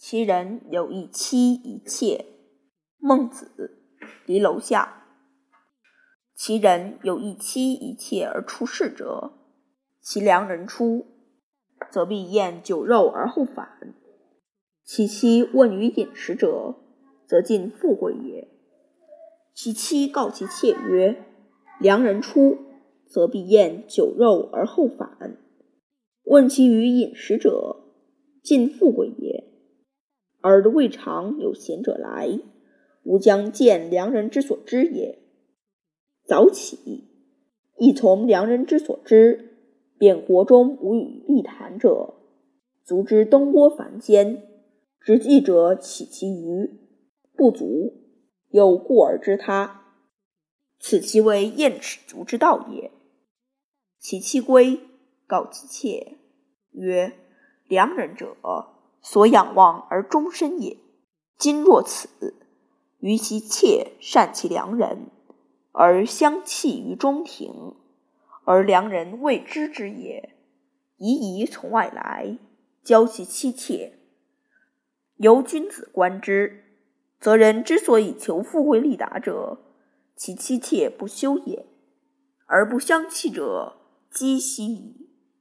其人有一妻一妾。孟子，离楼下。其人有一妻一妾而出仕者，其良人出，则必宴酒肉而后返。其妻问于饮食者，则尽富贵也。其妻告其妾曰：“良人出，则必宴酒肉而后返。”问其于饮食者，尽富贵也。而未尝有贤者来，吾将见良人之所知也。早起，亦从良人之所知，便国中无与立谈者，足之东郭凡间。执记者起其余不足，有故而知他，此其为燕尺足之道也。其妻归，告其妾曰：“良人者，所仰望而终身也。今若此，于其妾善其良人，而相弃于中庭，而良人未知之也，宜宜从外来，教其妻妾。”由君子观之，则人之所以求富贵利达者，其妻妾不修也；而不相弃者，积兮矣。